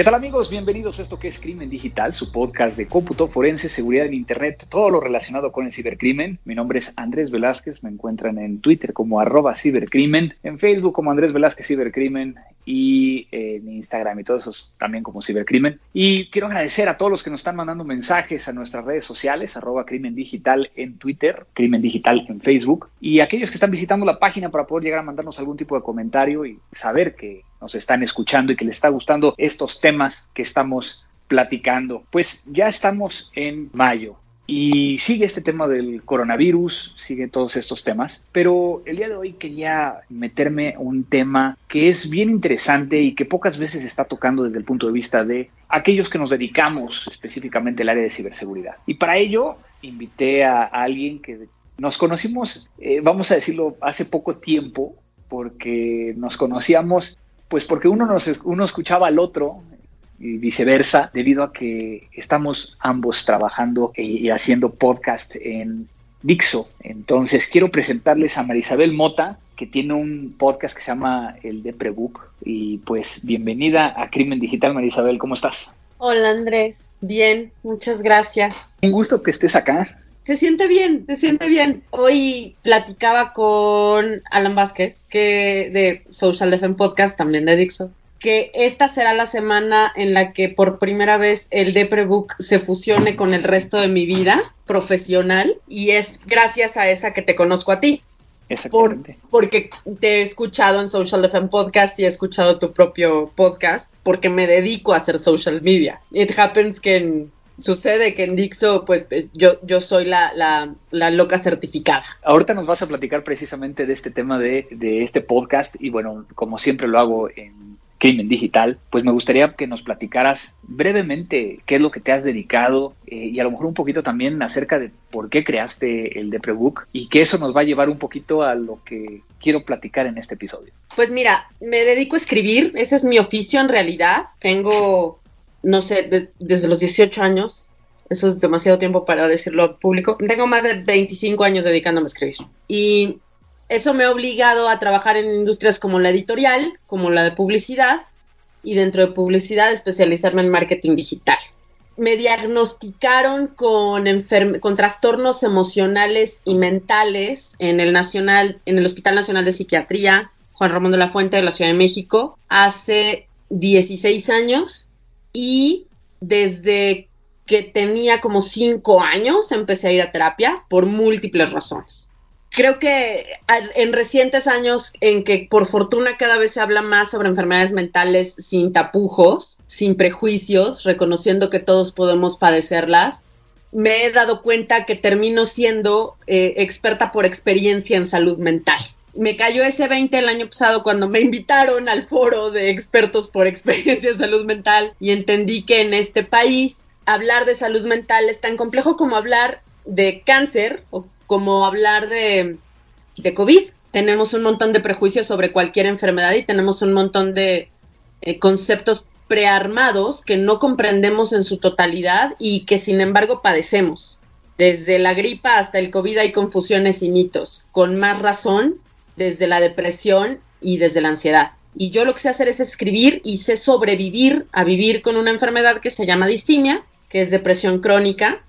¿Qué tal amigos? Bienvenidos a esto que es Crimen Digital, su podcast de cómputo forense, seguridad en Internet, todo lo relacionado con el cibercrimen. Mi nombre es Andrés Velázquez, me encuentran en Twitter como arroba cibercrimen, en Facebook como Andrés Velázquez Cibercrimen y en Instagram y todo eso también como cibercrimen. Y quiero agradecer a todos los que nos están mandando mensajes a nuestras redes sociales, arroba crimen digital en Twitter, crimen digital en Facebook, y aquellos que están visitando la página para poder llegar a mandarnos algún tipo de comentario y saber que nos están escuchando y que les está gustando estos temas que estamos platicando. Pues ya estamos en mayo y sigue este tema del coronavirus, sigue todos estos temas, pero el día de hoy quería meterme un tema que es bien interesante y que pocas veces está tocando desde el punto de vista de aquellos que nos dedicamos específicamente al área de ciberseguridad. Y para ello invité a, alguien que nos conocimos, eh, vamos a decirlo, hace poco tiempo, porque nos conocíamos, pues porque uno, nos, uno escuchaba al otro y viceversa, debido a que estamos ambos trabajando y haciendo podcast en Dixo. Entonces quiero presentarles a Marisabel Mota, que tiene un podcast que se llama El de Prebook. Y pues bienvenida a Crimen Digital, Marisabel, ¿cómo estás? Hola Andrés, bien, muchas gracias. Un gusto que estés acá. Se siente bien, se siente bien. Hoy platicaba con Alan Vázquez, que de Social Defense Podcast, también de Dixo, que esta será la semana en la que por primera vez el Deprebook se fusione con el resto de mi vida profesional y es gracias a esa que te conozco a ti. Exactamente. porque te he escuchado en Social FM Podcast y he escuchado tu propio podcast porque me dedico a hacer social media. It happens que sucede que en Dixo, pues, yo, yo soy la, la, la, loca certificada. Ahorita nos vas a platicar precisamente de este tema de, de este podcast y bueno, como siempre lo hago en crimen digital, pues me gustaría que nos platicaras brevemente qué es lo que te has dedicado eh, y a lo mejor un poquito también acerca de por qué creaste el Deprebook y que eso nos va a llevar un poquito a lo que quiero platicar en este episodio. Pues mira, me dedico a escribir, ese es mi oficio en realidad. Tengo, no sé, desde los 18 años, eso es demasiado tiempo para decirlo público. Tengo más de 25 años dedicándome a escribir. Y eso me ha obligado a trabajar en industrias como la editorial, como la de publicidad, y dentro de publicidad especializarme en marketing digital. Me diagnosticaron con, trastornos emocionales y mentales en el, en el Hospital Nacional de Psiquiatría Juan Ramón de la Fuente de la Ciudad de México hace 16 años y desde que tenía como 5 años empecé a ir a terapia por múltiples razones creo que en recientes años en que por fortuna cada vez se habla más sobre enfermedades mentales sin tapujos, sin prejuicios, reconociendo que todos podemos padecerlas, me he dado cuenta que termino siendo eh, experta por experiencia en salud mental. Me cayó ese 20 el año pasado cuando me invitaron al foro de expertos por experiencia en salud mental y entendí que en este país hablar de salud mental es tan complejo como hablar de cáncer o como hablar de, COVID. Tenemos un montón de prejuicios sobre cualquier enfermedad y tenemos un montón de eh, conceptos prearmados que no comprendemos en su totalidad y que sin embargo padecemos. Desde la gripa hasta el COVID hay confusiones y mitos, con más razón desde la depresión y desde la ansiedad. Y yo lo que sé hacer es escribir y sé sobrevivir a vivir con una enfermedad que se llama distimia, que es depresión crónica,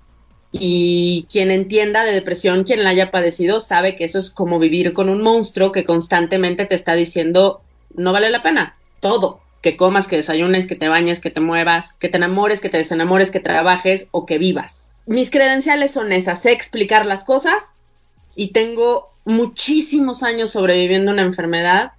y quien entienda de depresión, quien la haya padecido, sabe que eso es como vivir con un monstruo que constantemente te está diciendo, no vale la pena, todo, que comas, que desayunes, que te bañes, que te muevas, que te enamores, que te desenamores, que trabajes o que vivas. Mis credenciales son esas, sé explicar las cosas y tengo muchísimos años sobreviviendo una enfermedad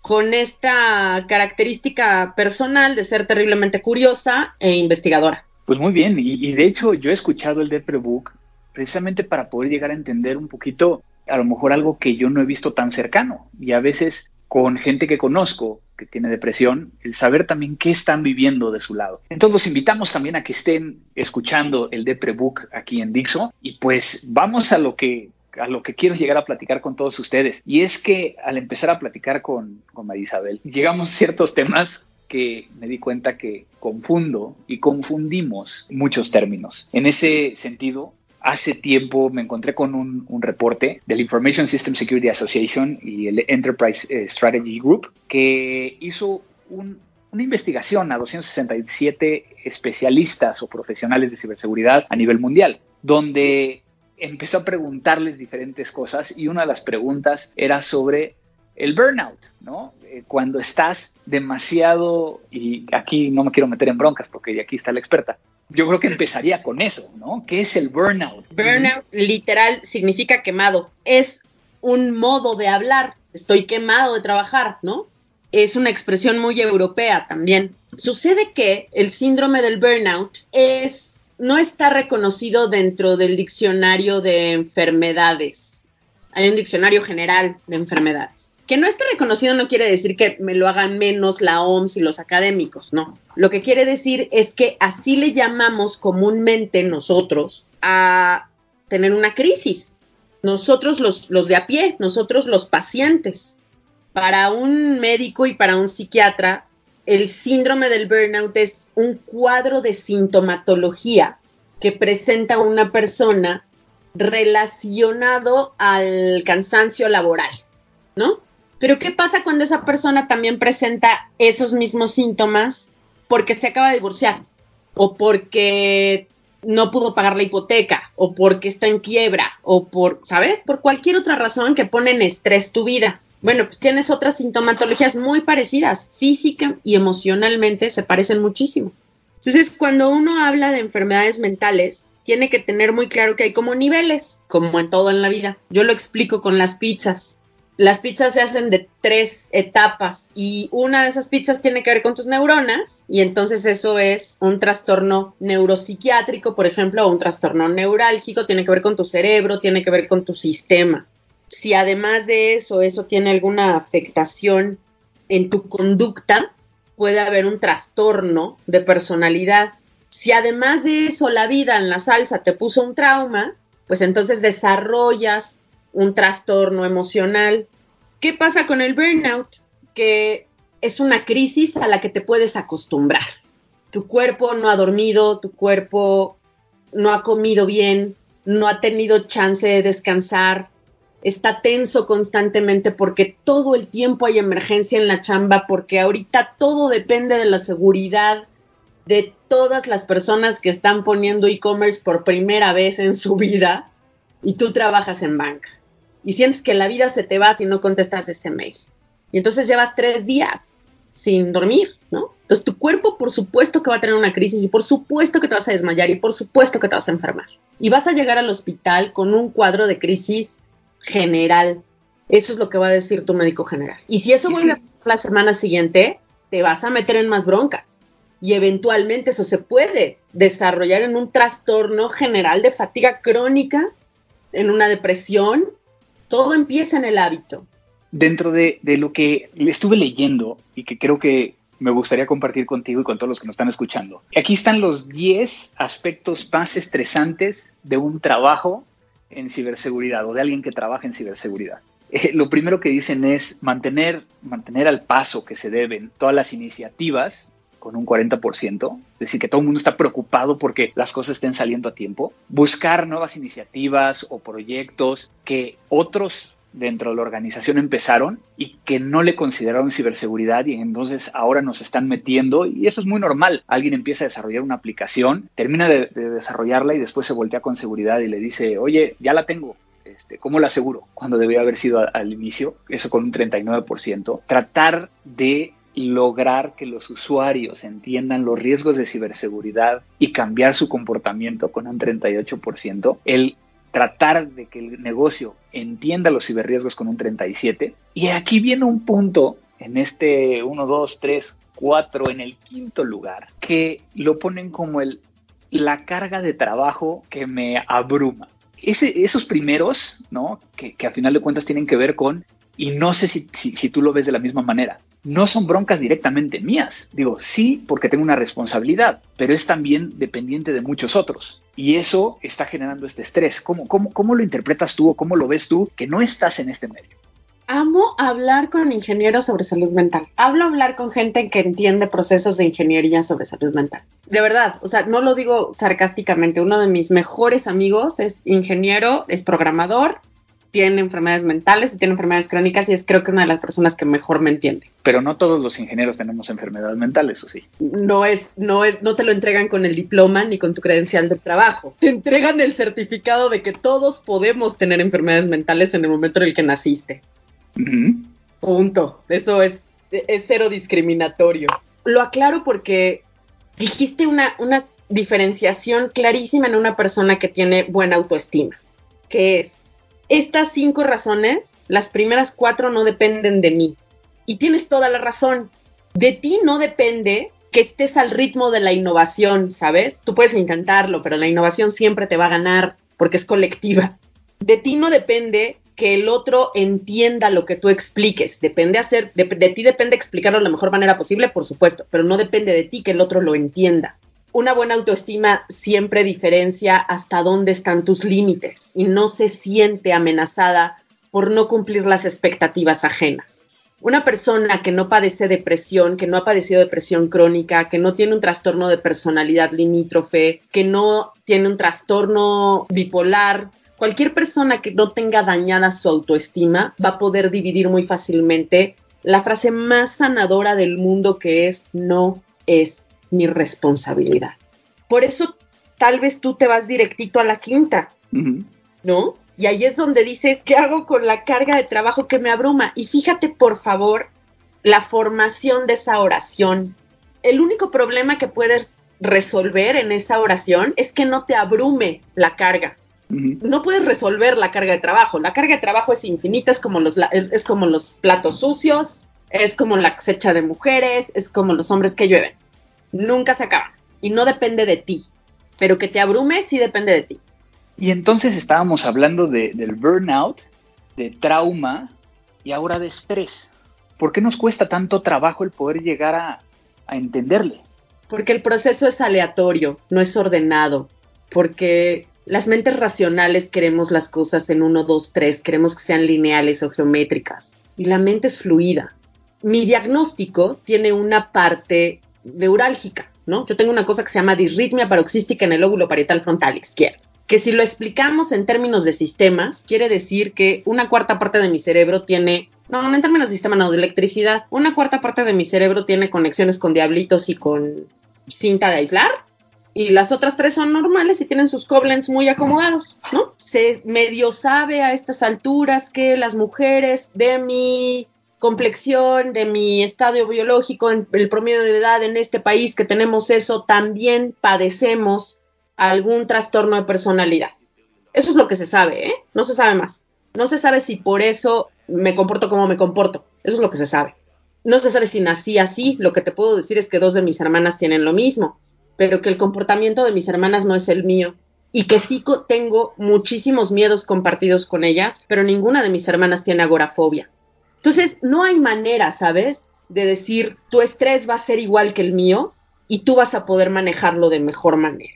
con esta característica personal de ser terriblemente curiosa e investigadora. Pues muy bien, y, de hecho yo he escuchado el Deprebook precisamente para poder llegar a entender un poquito, a lo mejor algo que yo no he visto tan cercano. Y a veces con gente que conozco que tiene depresión, el saber también qué están viviendo de su lado. Entonces los invitamos también a que estén escuchando el Deprebook aquí en Dixo y pues vamos a lo que a lo que quiero llegar a platicar con todos ustedes. Y es que al empezar a platicar con, con María Isabel, llegamos a ciertos temas que me di cuenta que confundo y confundimos muchos términos. En ese sentido, hace tiempo me encontré con un, un, reporte del Information System Security Association y el Enterprise eh, Strategy Group que hizo un, una investigación a 267 especialistas o profesionales de ciberseguridad a nivel mundial, donde empezó a preguntarles diferentes cosas y una de las preguntas era sobre el burnout, ¿no? Eh, cuando estás demasiado, y aquí no me quiero meter en broncas porque aquí está la experta, yo creo que empezaría con eso, ¿no? ¿Qué es el burnout? Burnout literal significa quemado. Es un modo de hablar. Estoy quemado de trabajar, ¿no? Es una expresión muy europea también. Sucede que el síndrome del burnout es no está reconocido dentro del diccionario de enfermedades. Hay un diccionario general de enfermedades. Que no esté reconocido no quiere decir que me lo hagan menos la OMS y los académicos, no. Lo que quiere decir es que así le llamamos comúnmente nosotros a tener una crisis. Nosotros los, los de a pie, nosotros los pacientes. Para un médico y para un psiquiatra, el síndrome del burnout es un cuadro de sintomatología que presenta una persona relacionado al cansancio laboral, ¿no? Pero ¿qué pasa cuando esa persona también presenta esos mismos síntomas porque se acaba de divorciar o porque no pudo pagar la hipoteca o porque está en quiebra o por, ¿sabes? Por cualquier otra razón que pone en estrés tu vida. Bueno, pues tienes otras sintomatologías muy parecidas, física y emocionalmente se parecen muchísimo. Entonces, cuando uno habla de enfermedades mentales, tiene que tener muy claro que hay como niveles, como en todo en la vida. Yo lo explico con las pizzas. Las pizzas se hacen de tres etapas y una de esas pizzas tiene que ver con tus neuronas y entonces eso es un trastorno neuropsiquiátrico, por ejemplo, o un trastorno neurálgico, tiene que ver con tu cerebro, tiene que ver con tu sistema si además de eso, eso tiene alguna afectación en tu conducta, puede haber un trastorno de personalidad. Si además de eso la vida en la salsa te puso un trauma, pues entonces desarrollas un trastorno emocional. ¿Qué pasa con el burnout? Que es una crisis a la que te puedes acostumbrar. Tu cuerpo no ha dormido, tu cuerpo no ha comido bien, no ha tenido chance de descansar, está tenso constantemente porque todo el tiempo hay emergencia en la chamba, porque ahorita todo depende de la seguridad de todas las personas que están poniendo e-commerce por primera vez en su vida y tú trabajas en banca y sientes que la vida se te va si no contestas ese mail. Y entonces llevas tres días sin dormir, ¿no? Entonces tu cuerpo por supuesto que va a tener una crisis y por supuesto que te vas a desmayar y por supuesto que te vas a enfermar. Y vas a llegar al hospital con un cuadro de crisis general. Eso es lo que va a decir tu médico general. Y si eso vuelve a pasar la semana siguiente, te vas a meter en más broncas. Y eventualmente eso se puede desarrollar en un trastorno general de fatiga crónica, en una depresión. Todo empieza en el hábito. Dentro de, lo que estuve leyendo y que creo que me gustaría compartir contigo y con todos los que nos están escuchando. Aquí están los 10 aspectos más estresantes de un trabajo en ciberseguridad o de alguien que trabaja en ciberseguridad. Eh, lo primero que dicen es mantener, mantener al paso que se deben todas las iniciativas con un 40%, es decir, que todo el mundo está preocupado porque las cosas estén saliendo a tiempo, buscar nuevas iniciativas o proyectos que otros dentro de la organización empezaron y que no le consideraron ciberseguridad y entonces ahora nos están metiendo y eso es muy normal. Alguien empieza a desarrollar una aplicación, termina de, desarrollarla y después se voltea con seguridad y le dice, oye, ya la tengo, este, ¿cómo la aseguro? Cuando debería haber sido al inicio, eso con un 39%. Tratar de lograr que los usuarios entiendan los riesgos de ciberseguridad y cambiar su comportamiento con un 38%. El tratar de que el negocio entienda los ciberriesgos con un 37. Y aquí viene un punto en este 1, 2, 3, 4, en el quinto lugar, que lo ponen como el, la carga de trabajo que me abruma. Esos primeros, ¿no? Que a final de cuentas tienen que ver con y no sé si, si, tú lo ves de la misma manera. No son broncas directamente mías. Digo, sí, porque tengo una responsabilidad, pero es también dependiente de muchos otros. Y eso está generando este estrés. ¿Cómo, cómo, cómo lo interpretas tú o cómo lo ves tú que no estás en este medio? amo hablar con ingenieros sobre salud mental. Hablo hablar con gente que entiende procesos de ingeniería sobre salud mental. De verdad, o sea, no lo digo sarcásticamente. Uno de mis mejores amigos es ingeniero, es programador, tiene enfermedades mentales y tiene enfermedades crónicas y es creo que una de las personas que mejor me entiende. Pero no todos los ingenieros tenemos enfermedades mentales, ¿o sí? No es, no es, no te lo entregan con el diploma ni con tu credencial de trabajo. Te entregan el certificado de que todos podemos tener enfermedades mentales en el momento en el que naciste. Punto. Eso es, es cero discriminatorio. Lo aclaro porque dijiste una, una diferenciación clarísima en una persona que tiene buena autoestima, que es, estas cinco razones, las primeras cuatro no dependen de mí. Y tienes toda la razón. De ti no depende que estés al ritmo de la innovación, ¿sabes? Tú puedes intentarlo, pero la innovación siempre te va a ganar porque es colectiva. De ti no depende que el otro entienda lo que tú expliques. Depende hacer, de, ti depende explicarlo de la mejor manera posible, por supuesto, pero no depende de ti que el otro lo entienda. Una buena autoestima siempre diferencia hasta dónde están tus límites y no se siente amenazada por no cumplir las expectativas ajenas. Una persona que no padece depresión, que no ha padecido depresión crónica, que no tiene un trastorno de personalidad limítrofe, que no tiene un trastorno bipolar, cualquier persona que no tenga dañada su autoestima va a poder dividir muy fácilmente la frase más sanadora del mundo que es no es mi responsabilidad. Por eso tal vez tú te vas directito a la quinta, ¿no? Y ahí es donde dices, ¿qué hago con la carga de trabajo que me abruma? Y fíjate, por favor, la formación de esa oración. El único problema que puedes resolver en esa oración es que no te abrume la carga no puedes resolver la carga de trabajo. La carga de trabajo es infinita, es como los, es, como los platos sucios, es como la cosecha de mujeres, es como los hombres que llueven. Nunca se acaba. Y no depende de ti. Pero que te abrume sí depende de ti. Y entonces estábamos hablando del burnout, de trauma y ahora de estrés. ¿Por qué nos cuesta tanto trabajo el poder llegar a, a entenderle? Porque el proceso es aleatorio, no es ordenado. Porque las mentes racionales queremos las cosas en 1, 2, 3, queremos que sean lineales o geométricas. Y la mente es fluida. Mi diagnóstico tiene una parte neurálgica, ¿no? Yo tengo una cosa que se llama disritmia paroxística en el lóbulo parietal frontal izquierdo. Que si lo explicamos en términos de sistemas, quiere decir que una cuarta parte de mi cerebro tiene no, en términos de sistema, no, de electricidad. Una cuarta parte de mi cerebro tiene conexiones con diablitos y con cinta de aislar y las otras tres son normales y tienen sus coblens muy acomodados, ¿no? Se medio sabe a estas alturas que las mujeres de mi complexión, de mi estadio biológico, el promedio de edad en este país que tenemos eso, también padecemos algún trastorno de personalidad. Eso es lo que se sabe, ¿eh? No se sabe más. No se sabe si por eso me comporto como me comporto. Eso es lo que se sabe. No se sabe si nací así. Lo que te puedo decir es que dos de mis hermanas tienen lo mismo pero que el comportamiento de mis hermanas no es el mío y que sí tengo muchísimos miedos compartidos con ellas, pero ninguna de mis hermanas tiene agorafobia. Entonces, no hay manera, ¿sabes? De decir, tu estrés va a ser igual que el mío y tú vas a poder manejarlo de mejor manera.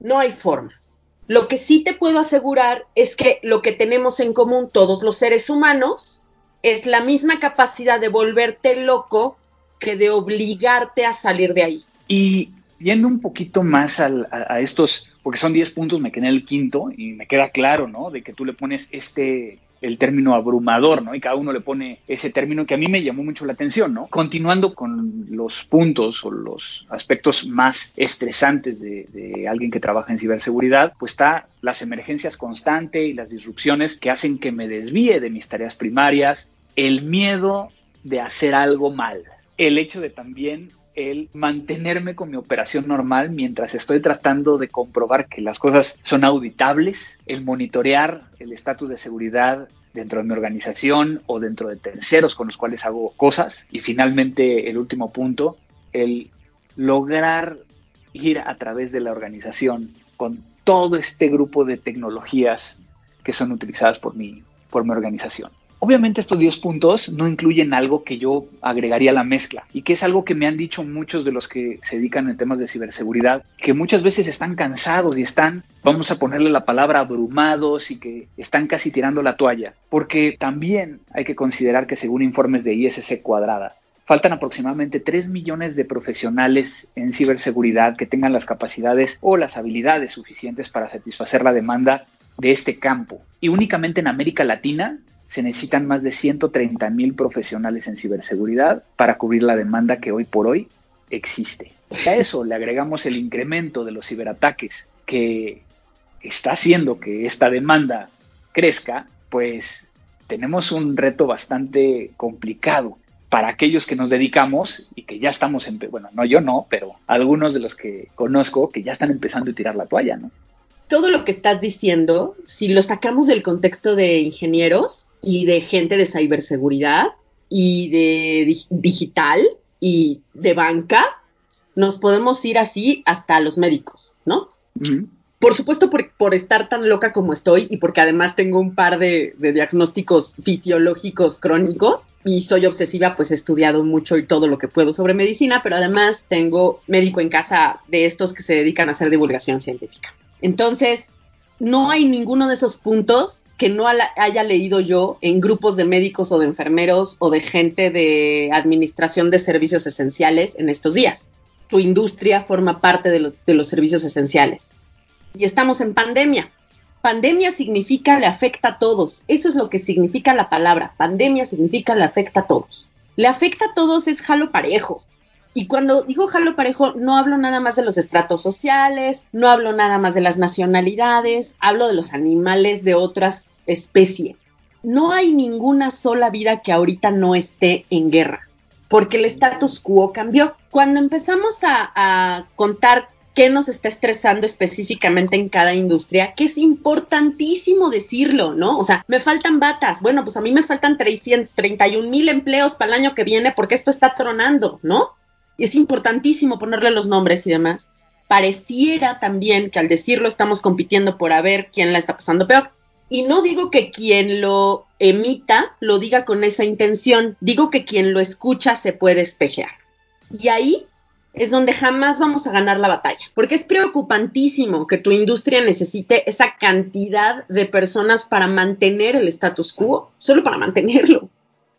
No hay forma. Lo que sí te puedo asegurar es que lo que tenemos en común todos los seres humanos es la misma capacidad de volverte loco que de obligarte a salir de ahí. Y Yendo un poquito más a, estos, porque son 10 puntos, me quedé en el quinto y me queda claro, ¿no? De que tú le pones este, el término abrumador, ¿no? Y cada uno le pone ese término que a mí me llamó mucho la atención, ¿no? Continuando con los puntos o los aspectos más estresantes de, alguien que trabaja en ciberseguridad, pues está las emergencias constantes y las disrupciones que hacen que me desvíe de mis tareas primarias, el miedo de hacer algo mal, el hecho de también el mantenerme con mi operación normal mientras estoy tratando de comprobar que las cosas son auditables, el monitorear el estatus de seguridad dentro de mi organización o dentro de terceros con los cuales hago cosas. Y finalmente, el último punto, el lograr ir a través de la organización con todo este grupo de tecnologías que son utilizadas por mi, por mi organización. Obviamente estos 10 puntos no incluyen algo que yo agregaría a la mezcla y que es algo que me han dicho muchos de los que se dedican en temas de ciberseguridad, que muchas veces están cansados y están, vamos a ponerle la palabra, abrumados y que están casi tirando la toalla, porque también hay que considerar que según informes de ISC cuadrada, faltan aproximadamente 3 millones de profesionales en ciberseguridad que tengan las capacidades o las habilidades suficientes para satisfacer la demanda de este campo. Y únicamente en América Latina se necesitan más de 130 mil profesionales en ciberseguridad para cubrir la demanda que hoy por hoy existe. A eso le agregamos el incremento de los ciberataques que está haciendo que esta demanda crezca, pues tenemos un reto bastante complicado para aquellos que nos dedicamos y que ya estamos, en, bueno, no yo no, pero algunos de los que conozco que ya están empezando a tirar la toalla, ¿no? Todo lo que estás diciendo, si lo sacamos del contexto de ingenieros, y de gente de ciberseguridad y de digital y de banca, nos podemos ir así hasta los médicos, ¿no? Por supuesto, por, estar tan loca como estoy y porque además tengo un par de, de, diagnósticos fisiológicos crónicos y soy obsesiva, pues he estudiado mucho y todo lo que puedo sobre medicina, pero además tengo médico en casa de estos que se dedican a hacer divulgación científica. Entonces, no hay ninguno de esos puntos que no haya leído yo en grupos de médicos o de enfermeros o de gente de administración de servicios esenciales en estos días. Tu industria forma parte de, los servicios esenciales. Y estamos en pandemia. Pandemia significa le afecta a todos. Eso es lo que significa la palabra. Pandemia significa le afecta a todos. Le afecta a todos es jalo parejo. Y cuando digo jalo parejo, no hablo nada más de los estratos sociales, no hablo nada más de las nacionalidades, hablo de los animales de otras especies. No hay ninguna sola vida que ahorita no esté en guerra, porque el status quo cambió. Cuando empezamos a, contar qué nos está estresando específicamente en cada industria, que es importantísimo decirlo, ¿no? O sea, me faltan batas, bueno, pues a mí me faltan 331 mil empleos para el año que viene porque esto está tronando, ¿no? Y es importantísimo ponerle los nombres y demás, pareciera también que al decirlo estamos compitiendo por a ver quién la está pasando peor. Y no digo que quien lo emita lo diga con esa intención, digo que quien lo escucha se puede espejear. Y ahí es donde jamás vamos a ganar la batalla, porque es preocupantísimo que tu industria necesite esa cantidad de personas para mantener el status quo, solo para mantenerlo.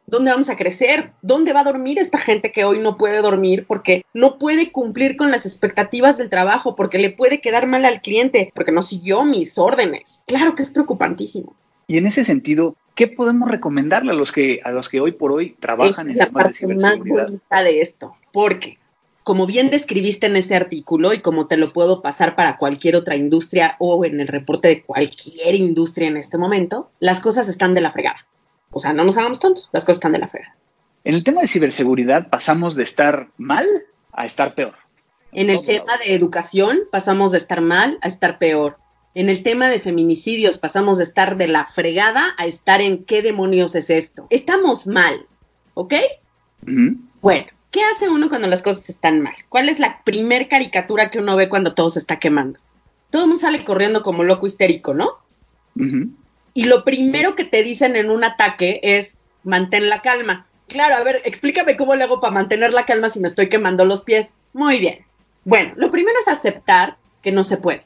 ¿Dónde vamos a crecer? ¿Dónde va a dormir esta gente que hoy no puede dormir porque no puede cumplir con las expectativas del trabajo, porque le puede quedar mal al cliente, porque no siguió mis órdenes? Claro que es preocupantísimo. Y en ese sentido, ¿qué podemos recomendarle a los que a los que hoy por hoy trabajan en la parte más bonita de esto? Porque como bien describiste en ese artículo y como te lo puedo pasar para cualquier otra industria o en el reporte de cualquier industria en este momento, las cosas están de la fregada. O sea, no nos hagamos tontos, las cosas están de la fea. En el tema de ciberseguridad pasamos de estar mal a estar peor. En el tema de educación pasamos de estar mal a estar peor. En el tema de feminicidios pasamos de estar de la fregada a estar en qué demonios es esto. Estamos mal, ¿ok? Bueno, ¿qué hace uno cuando las cosas están mal? ¿Cuál es la primer caricatura que uno ve cuando todo se está quemando? Todo el mundo sale corriendo como loco histérico, ¿no? Y lo primero que te dicen en un ataque es mantén la calma. Claro, a ver, explícame cómo le hago para mantener la calma si me estoy quemando los pies. Muy bien. Bueno, lo primero es aceptar que no se puede.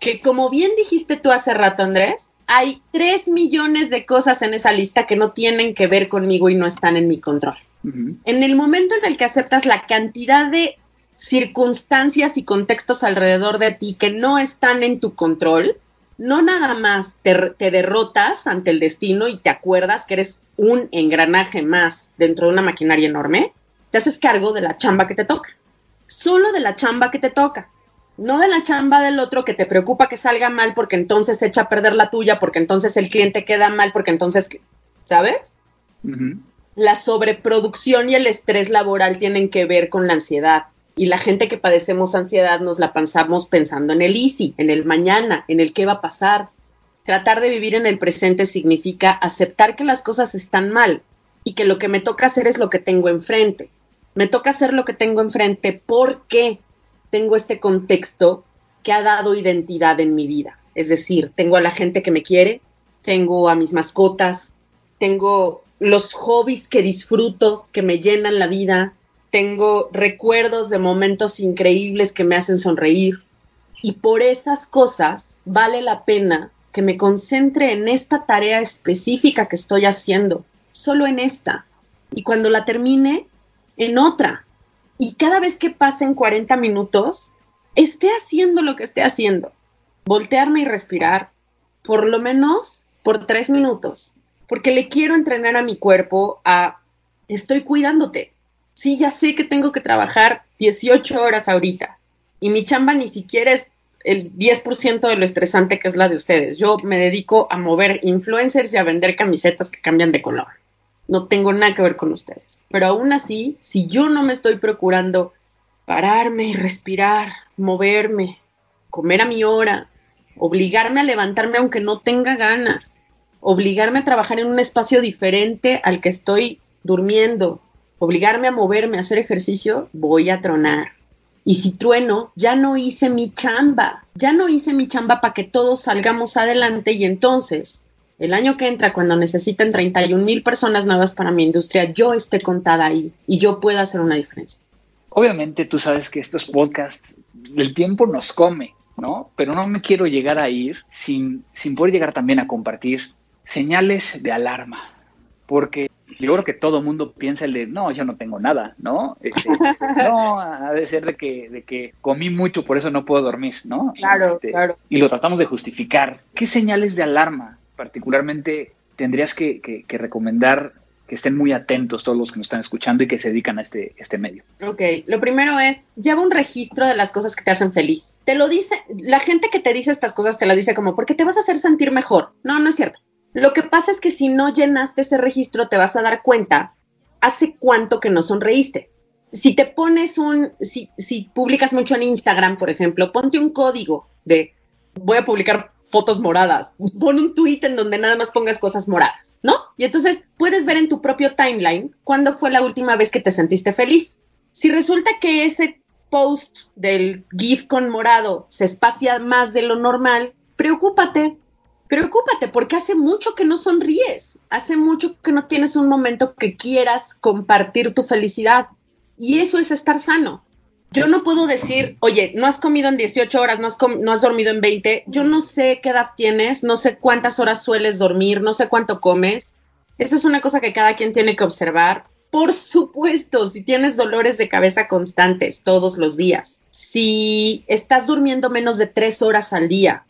Que como bien dijiste tú hace rato, Andrés, hay tres millones de cosas en esa lista que no tienen que ver conmigo y no están en mi control. En el momento en el que aceptas la cantidad de circunstancias y contextos alrededor de ti que no están en tu control, no nada más te, derrotas ante el destino y te acuerdas que eres un engranaje más dentro de una maquinaria enorme, te haces cargo de la chamba que te toca. Solo de la chamba que te toca. No de la chamba del otro que te preocupa que salga mal porque entonces echa a perder la tuya, porque entonces el cliente queda mal, porque entonces, ¿sabes? La sobreproducción y el estrés laboral tienen que ver con la ansiedad y la gente que padecemos ansiedad nos la pensamos pensando en el easy, en el mañana, en el qué va a pasar. Tratar de vivir en el presente significa aceptar que las cosas están mal y que lo que me toca hacer es lo que tengo enfrente. Me toca hacer lo que tengo enfrente porque tengo este contexto que ha dado identidad en mi vida. Es decir, tengo a la gente que me quiere, tengo a mis mascotas, tengo los hobbies que disfruto, que me llenan la vida, tengo recuerdos de momentos increíbles que me hacen sonreír. Y por esas cosas vale la pena que me concentre en esta tarea específica que estoy haciendo, solo en esta. Y cuando la termine, en otra. Y cada vez que pasen 40 minutos, esté haciendo lo que esté haciendo. Voltearme y respirar, por lo menos por tres minutos, porque le quiero entrenar a mi cuerpo a, estoy cuidándote. Sí, ya sé que tengo que trabajar 18 horas ahorita y mi chamba ni siquiera es el 10% de lo estresante que es la de ustedes. Yo me dedico a mover influencers y a vender camisetas que cambian de color. No tengo nada que ver con ustedes. Pero aún así, si yo no me estoy procurando pararme y respirar, moverme, comer a mi hora, obligarme a levantarme aunque no tenga ganas, obligarme a trabajar en un espacio diferente al que estoy durmiendo, obligarme a moverme, a hacer ejercicio, voy a tronar. Y si trueno, ya no hice mi chamba, ya no hice mi chamba para que todos salgamos adelante y entonces, el año que entra, cuando necesiten 31 mil personas nuevas para mi industria, yo esté contada ahí y yo pueda hacer una diferencia. Obviamente tú sabes que estos podcasts, el tiempo nos come, ¿no? Pero no me quiero llegar a ir sin, sin poder llegar también a compartir señales de alarma, porque yo creo que todo mundo piensa el de, no, yo no tengo nada, ¿no? Este, no, ha de ser de que, de que comí mucho, por eso no puedo dormir, ¿no? Claro, este, claro. Y lo tratamos de justificar. ¿Qué señales de alarma particularmente tendrías que, que, que recomendar que estén muy atentos todos los que nos están escuchando y que se dedican a este, este medio. Ok, lo primero es, lleva un registro de las cosas que te hacen feliz. Te lo dice, la gente que te dice estas cosas te las dice como, porque te vas a hacer sentir mejor. No, no es cierto. Lo que pasa es que si no llenaste ese registro, te vas a dar cuenta hace cuánto que no sonreíste. Si te pones un, si, si publicas mucho en Instagram, por ejemplo, ponte un código de voy a publicar fotos moradas. Pon un tweet en donde nada más pongas cosas moradas, ¿no? Y entonces puedes ver en tu propio timeline cuándo fue la última vez que te sentiste feliz. Si resulta que ese post del GIF con morado se espacia más de lo normal, preocúpate. Preocúpate porque hace mucho que no sonríes, hace mucho que no tienes un momento que quieras compartir tu felicidad. Y eso es estar sano yo no puedo decir, oye, no has comido en 18 horas, no has, no has dormido en 20, yo no sé qué edad tienes, no sé cuántas horas sueles dormir, no sé cuánto comes. Eso es una cosa que cada quien tiene que observar. Por supuesto, si tienes dolores de cabeza constantes todos los días, si estás durmiendo menos de tres horas al día,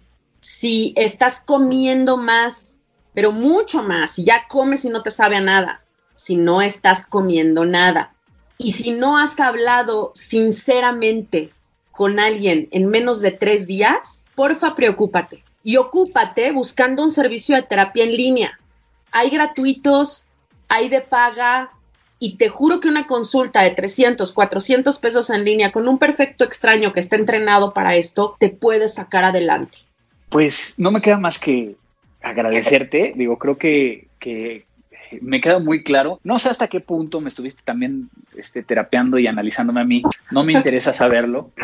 si estás comiendo más, pero mucho más, si ya comes y no te sabe a nada, si no estás comiendo nada, y si no has hablado sinceramente con alguien en menos de tres días, porfa, preocúpate. Y ocúpate buscando un servicio de terapia en línea. Hay gratuitos, hay de paga, y te juro que una consulta de 300, 400 pesos en línea con un perfecto extraño que está entrenado para esto, te puede sacar adelante. Pues no me queda más que agradecerte. Digo, creo que, que me queda muy claro. No sé hasta qué punto me estuviste también este, terapeando y analizándome a mí. No me interesa saberlo.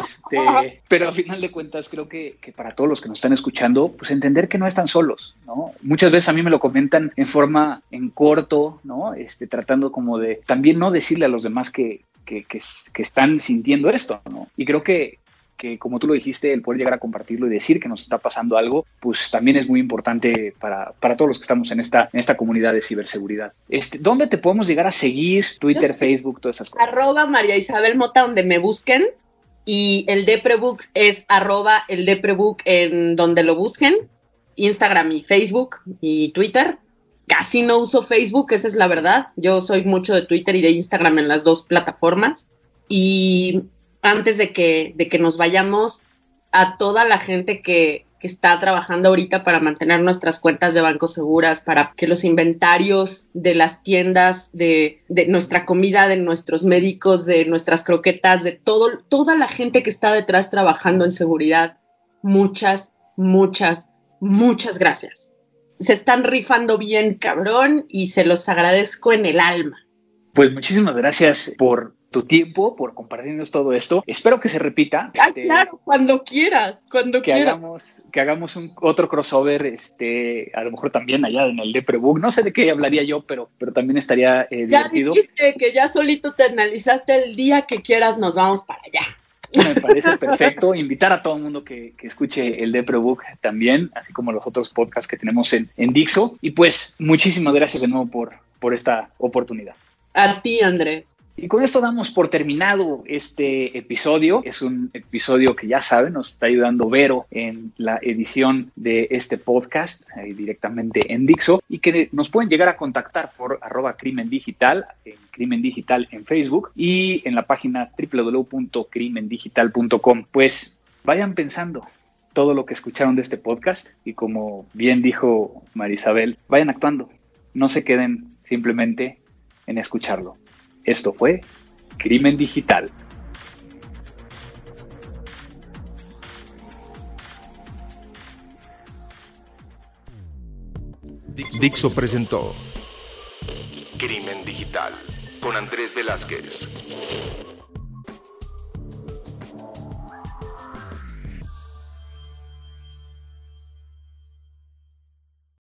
Este, pero al final de cuentas creo que, que, para todos los que nos están escuchando, pues entender que no están solos, ¿no? Muchas veces a mí me lo comentan en forma en corto, ¿no? Este, tratando como de también no decirle a los demás que, que, que, que, están sintiendo esto, ¿no? Y creo que, que como tú lo dijiste, el poder llegar a compartirlo y decir que nos está pasando algo, pues también es muy importante para, para todos los que estamos en esta, en esta comunidad de ciberseguridad. Este, ¿Dónde te podemos llegar a seguir? Twitter, Facebook, todas esas cosas. Arroba María Isabel Mota, donde me busquen. Y el Deprebooks es arroba el Deprebook en donde lo busquen. Instagram y Facebook y Twitter. Casi no uso Facebook, esa es la verdad. Yo soy mucho de Twitter y de Instagram en las dos plataformas. Y antes de que, de que nos vayamos, a toda la gente que, que está trabajando ahorita para mantener nuestras cuentas de banco seguras, para que los inventarios de las tiendas, de, de, nuestra comida, de nuestros médicos, de nuestras croquetas, de todo, toda la gente que está detrás trabajando en seguridad. Muchas, muchas, muchas gracias. Se están rifando bien, cabrón, y se los agradezco en el alma. Pues muchísimas gracias por tu tiempo, por compartirnos todo esto. Espero que se repita. Ah, claro, cuando quieras, cuando que quieras. Hagamos, que hagamos un otro crossover, este, a lo mejor también allá en el Deprebook. No sé de qué hablaría yo, pero, pero también estaría eh, ya dijiste que ya solito te analizaste el día que quieras, nos vamos para allá. Me parece perfecto. Invitar a todo el mundo que, escuche el Deprebook también, así como los otros podcasts que tenemos en, en Dixo. Y pues muchísimas gracias de nuevo por, por esta oportunidad. A ti, Andrés. Y con esto damos por terminado este episodio. Es un episodio que ya saben, nos está ayudando Vero en la edición de este podcast directamente en Dixo y que nos pueden llegar a contactar por arroba crimen digital, en crimen digital en Facebook y en la página www.crimendigital.com. Pues vayan pensando todo lo que escucharon de este podcast y como bien dijo Marisabel, vayan actuando. No se queden simplemente en escucharlo. Esto fue Crimen Digital. Dixo presentó Crimen Digital con Andrés Velázquez.